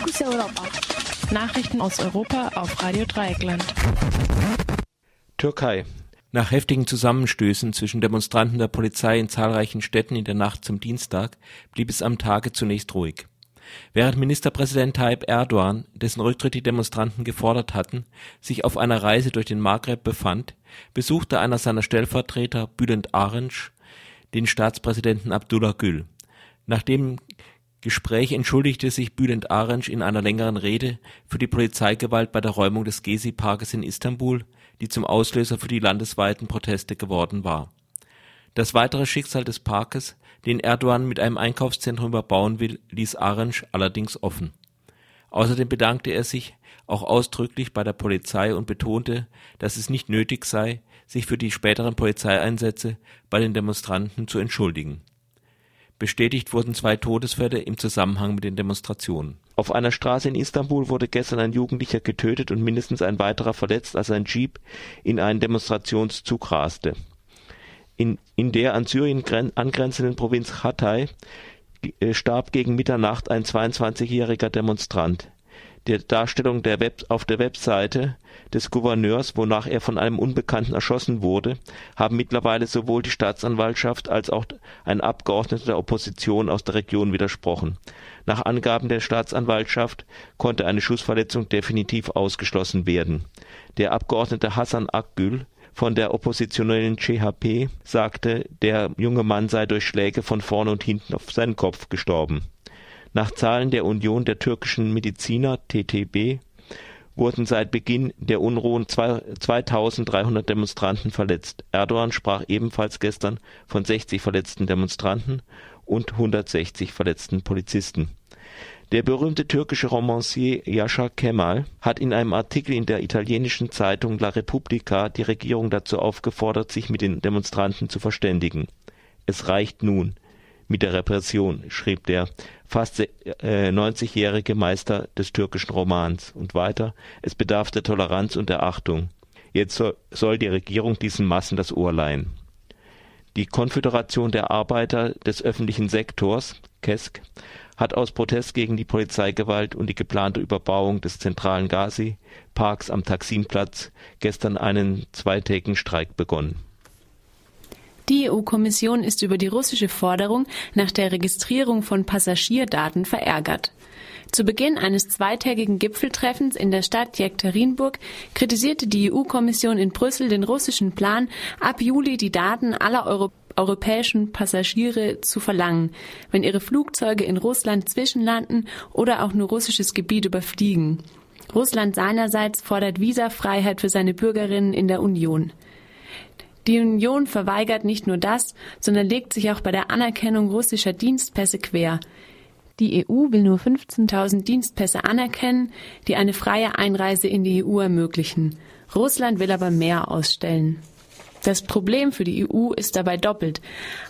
Fokus Europa. Nachrichten aus Europa auf Radio Dreieckland. Türkei. Nach heftigen Zusammenstößen zwischen Demonstranten der Polizei in zahlreichen Städten in der Nacht zum Dienstag blieb es am Tage zunächst ruhig. Während Ministerpräsident Tayyip Erdogan, dessen Rücktritt die Demonstranten gefordert hatten, sich auf einer Reise durch den Maghreb befand, besuchte einer seiner Stellvertreter, Bülent Arınç, den Staatspräsidenten Abdullah Gül. Nach dem Gespräch entschuldigte sich Bülent Arınç in einer längeren Rede für die Polizeigewalt bei der Räumung des Gezi-Parkes in Istanbul, die zum Auslöser für die landesweiten Proteste geworden war. Das weitere Schicksal des Parkes, den Erdogan mit einem Einkaufszentrum überbauen will, ließ Arınç allerdings offen. Außerdem bedankte er sich auch ausdrücklich bei der Polizei und betonte, dass es nicht nötig sei, sich für die späteren Polizeieinsätze bei den Demonstranten zu entschuldigen. Bestätigt wurden zwei Todesfälle im Zusammenhang mit den Demonstrationen. Auf einer Straße in Istanbul wurde gestern ein Jugendlicher getötet und mindestens ein weiterer verletzt, als ein Jeep in einen Demonstrationszug raste. In, in der an Syrien angrenzenden Provinz Hatay äh, starb gegen Mitternacht ein 22-jähriger Demonstrant der Darstellung der Web auf der Webseite des Gouverneurs, wonach er von einem Unbekannten erschossen wurde, haben mittlerweile sowohl die Staatsanwaltschaft als auch ein Abgeordneter der Opposition aus der Region widersprochen. Nach Angaben der Staatsanwaltschaft konnte eine Schussverletzung definitiv ausgeschlossen werden. Der Abgeordnete Hassan Akgül von der oppositionellen CHP sagte, der junge Mann sei durch Schläge von vorne und hinten auf seinen Kopf gestorben nach Zahlen der Union der türkischen Mediziner (TTB) wurden seit Beginn der Unruhen 2.300 Demonstranten verletzt. Erdogan sprach ebenfalls gestern von 60 verletzten Demonstranten und 160 verletzten Polizisten. Der berühmte türkische Romancier Yasha Kemal hat in einem Artikel in der italienischen Zeitung La Repubblica die Regierung dazu aufgefordert, sich mit den Demonstranten zu verständigen. Es reicht nun mit der Repression, schrieb der fast 90-jährige äh, Meister des türkischen Romans. Und weiter, es bedarf der Toleranz und der Achtung. Jetzt soll die Regierung diesen Massen das Ohr leihen. Die Konföderation der Arbeiter des öffentlichen Sektors, KESK, hat aus Protest gegen die Polizeigewalt und die geplante Überbauung des zentralen Gazi-Parks am Taksimplatz gestern einen zweitägigen Streik begonnen die EU-Kommission ist über die russische Forderung nach der Registrierung von Passagierdaten verärgert. Zu Beginn eines zweitägigen Gipfeltreffens in der Stadt Jekaterinburg kritisierte die EU-Kommission in Brüssel den russischen Plan, ab Juli die Daten aller Euro europäischen Passagiere zu verlangen, wenn ihre Flugzeuge in Russland zwischenlanden oder auch nur russisches Gebiet überfliegen. Russland seinerseits fordert Visafreiheit für seine Bürgerinnen in der Union. Die Union verweigert nicht nur das, sondern legt sich auch bei der Anerkennung russischer Dienstpässe quer. Die EU will nur 15.000 Dienstpässe anerkennen, die eine freie Einreise in die EU ermöglichen. Russland will aber mehr ausstellen. Das Problem für die EU ist dabei doppelt.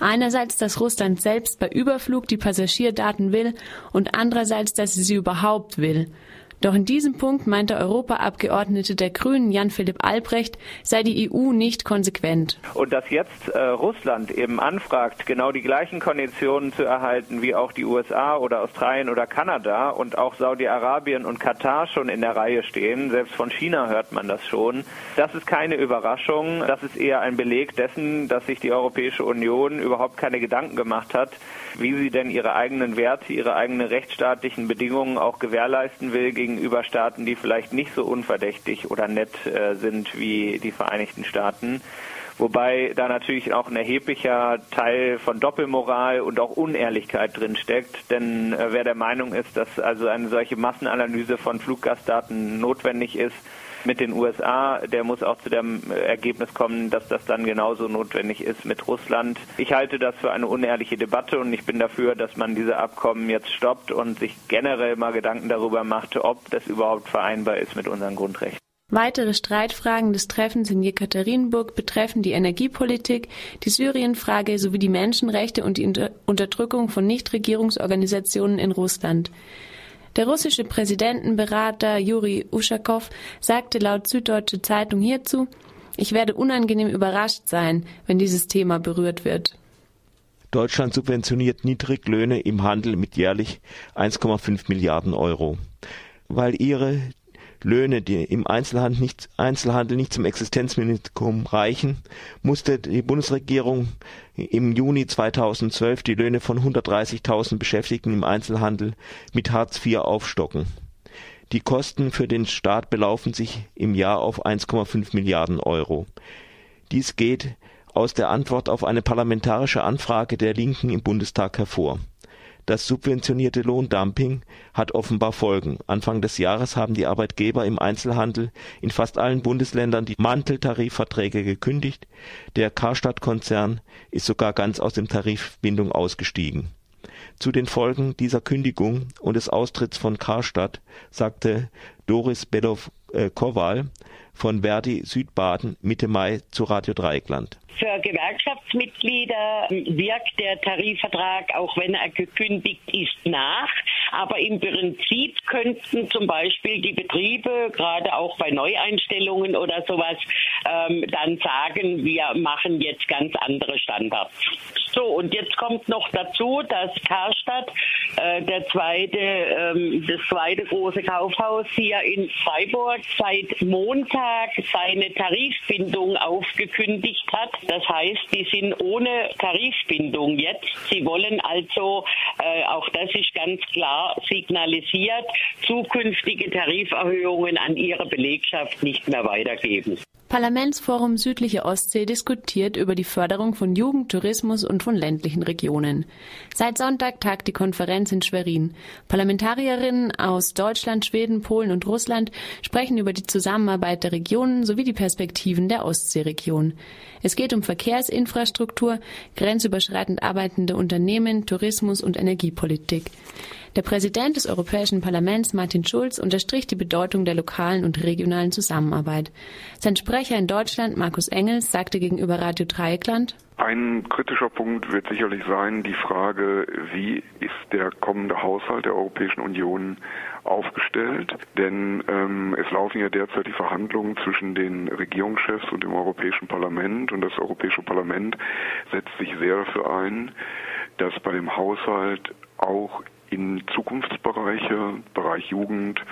Einerseits, dass Russland selbst bei Überflug die Passagierdaten will und andererseits, dass sie sie überhaupt will. Doch in diesem Punkt meint der Europaabgeordnete der Grünen Jan-Philipp Albrecht, sei die EU nicht konsequent. Und dass jetzt äh, Russland eben anfragt, genau die gleichen Konditionen zu erhalten wie auch die USA oder Australien oder Kanada und auch Saudi-Arabien und Katar schon in der Reihe stehen, selbst von China hört man das schon, das ist keine Überraschung, das ist eher ein Beleg dessen, dass sich die Europäische Union überhaupt keine Gedanken gemacht hat, wie sie denn ihre eigenen Werte, ihre eigenen rechtsstaatlichen Bedingungen auch gewährleisten will gegenüber Staaten, die vielleicht nicht so unverdächtig oder nett äh, sind wie die Vereinigten Staaten. Wobei da natürlich auch ein erheblicher Teil von Doppelmoral und auch Unehrlichkeit drin steckt. Denn äh, wer der Meinung ist, dass also eine solche Massenanalyse von Fluggastdaten notwendig ist, mit den USA, der muss auch zu dem Ergebnis kommen, dass das dann genauso notwendig ist mit Russland. Ich halte das für eine unehrliche Debatte und ich bin dafür, dass man diese Abkommen jetzt stoppt und sich generell mal Gedanken darüber macht, ob das überhaupt vereinbar ist mit unseren Grundrechten. Weitere Streitfragen des Treffens in Jekaterinburg betreffen die Energiepolitik, die Syrienfrage sowie die Menschenrechte und die Unterdrückung von Nichtregierungsorganisationen in Russland. Der russische Präsidentenberater Juri Uschakow sagte laut Süddeutsche Zeitung hierzu, ich werde unangenehm überrascht sein, wenn dieses Thema berührt wird. Deutschland subventioniert Niedriglöhne im Handel mit jährlich 1,5 Milliarden Euro. Weil ihre Löhne, die im Einzelhandel nicht, Einzelhandel nicht zum Existenzminimum reichen, musste die Bundesregierung im Juni 2012 die Löhne von 130.000 Beschäftigten im Einzelhandel mit Hartz IV aufstocken. Die Kosten für den Staat belaufen sich im Jahr auf 1,5 Milliarden Euro. Dies geht aus der Antwort auf eine parlamentarische Anfrage der Linken im Bundestag hervor das subventionierte Lohndumping hat offenbar Folgen. Anfang des Jahres haben die Arbeitgeber im Einzelhandel in fast allen Bundesländern die Manteltarifverträge gekündigt, der Karstadt-Konzern ist sogar ganz aus der Tarifbindung ausgestiegen. Zu den Folgen dieser Kündigung und des Austritts von Karstadt sagte Doris Bedow-Kowal von Verdi Südbaden Mitte Mai zu Radio Dreieckland. Für Gewerkschaftsmitglieder wirkt der Tarifvertrag, auch wenn er gekündigt ist, nach. Aber im Prinzip könnten zum Beispiel die Betriebe, gerade auch bei Neueinstellungen oder sowas, ähm, dann sagen, wir machen jetzt ganz andere Standards. So, und jetzt kommt noch dazu, dass Karstadt, äh, der zweite, ähm, das zweite große Kaufhaus hier in Freiburg, seit Montag seine Tarifbindung aufgekündigt hat. Das heißt, die sind ohne Tarifbindung jetzt. Sie wollen also, äh, auch das ist ganz klar signalisiert, zukünftige Tariferhöhungen an ihre Belegschaft nicht mehr weitergeben. Parlamentsforum Südliche Ostsee diskutiert über die Förderung von Jugend, Tourismus und von ländlichen Regionen. Seit Sonntag tagt die Konferenz in Schwerin. Parlamentarierinnen aus Deutschland, Schweden, Polen und Russland sprechen über die Zusammenarbeit der Regionen sowie die Perspektiven der Ostseeregion. Es geht um Verkehrsinfrastruktur, grenzüberschreitend arbeitende Unternehmen, Tourismus und Energiepolitik. Der Präsident des Europäischen Parlaments, Martin Schulz, unterstrich die Bedeutung der lokalen und regionalen Zusammenarbeit. Sein Sprecher in Deutschland, Markus Engels, sagte gegenüber Radio Dreieckland, ein kritischer Punkt wird sicherlich sein die Frage, wie ist der kommende Haushalt der Europäischen Union aufgestellt? Denn ähm, es laufen ja derzeit die Verhandlungen zwischen den Regierungschefs und dem Europäischen Parlament und das Europäische Parlament setzt sich sehr dafür ein, dass bei dem Haushalt auch in Zukunftsbereiche, Bereich Jugend,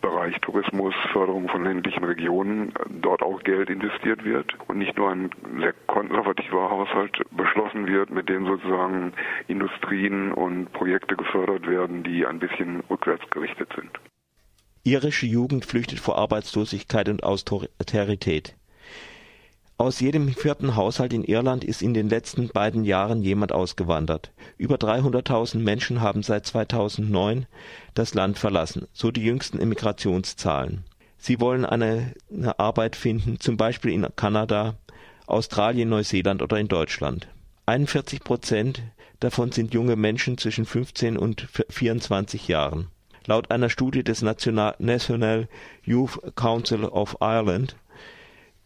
Bereich Tourismus, Förderung von ländlichen Regionen, dort auch Geld investiert wird und nicht nur ein sehr konservativer Haushalt beschlossen wird, mit dem sozusagen Industrien und Projekte gefördert werden, die ein bisschen rückwärts gerichtet sind. Irische Jugend flüchtet vor Arbeitslosigkeit und Austerität. Aus jedem vierten Haushalt in Irland ist in den letzten beiden Jahren jemand ausgewandert. Über 300.000 Menschen haben seit 2009 das Land verlassen, so die jüngsten Immigrationszahlen. Sie wollen eine, eine Arbeit finden, zum Beispiel in Kanada, Australien, Neuseeland oder in Deutschland. 41 Prozent davon sind junge Menschen zwischen 15 und 24 Jahren. Laut einer Studie des National Youth Council of Ireland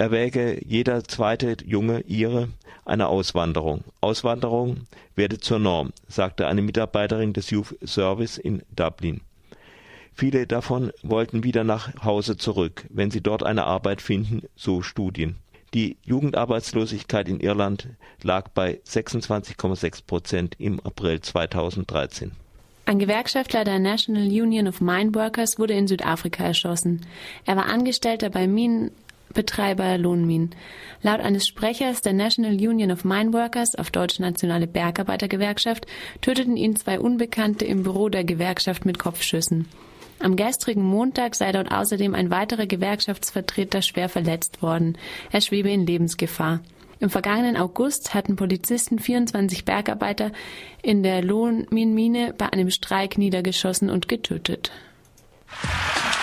erwäge jeder zweite junge Ire eine Auswanderung. Auswanderung werde zur Norm, sagte eine Mitarbeiterin des Youth Service in Dublin. Viele davon wollten wieder nach Hause zurück, wenn sie dort eine Arbeit finden, so Studien. Die Jugendarbeitslosigkeit in Irland lag bei 26,6 Prozent im April 2013. Ein Gewerkschaftler der National Union of Mine Workers wurde in Südafrika erschossen. Er war Angestellter bei Minen Betreiber Lohnminen. Laut eines Sprechers der National Union of Mine Workers, auf Deutsch Nationale Bergarbeitergewerkschaft, töteten ihn zwei Unbekannte im Büro der Gewerkschaft mit Kopfschüssen. Am gestrigen Montag sei dort außerdem ein weiterer Gewerkschaftsvertreter schwer verletzt worden. Er schwebe in Lebensgefahr. Im vergangenen August hatten Polizisten 24 Bergarbeiter in der Lohnminenmine bei einem Streik niedergeschossen und getötet.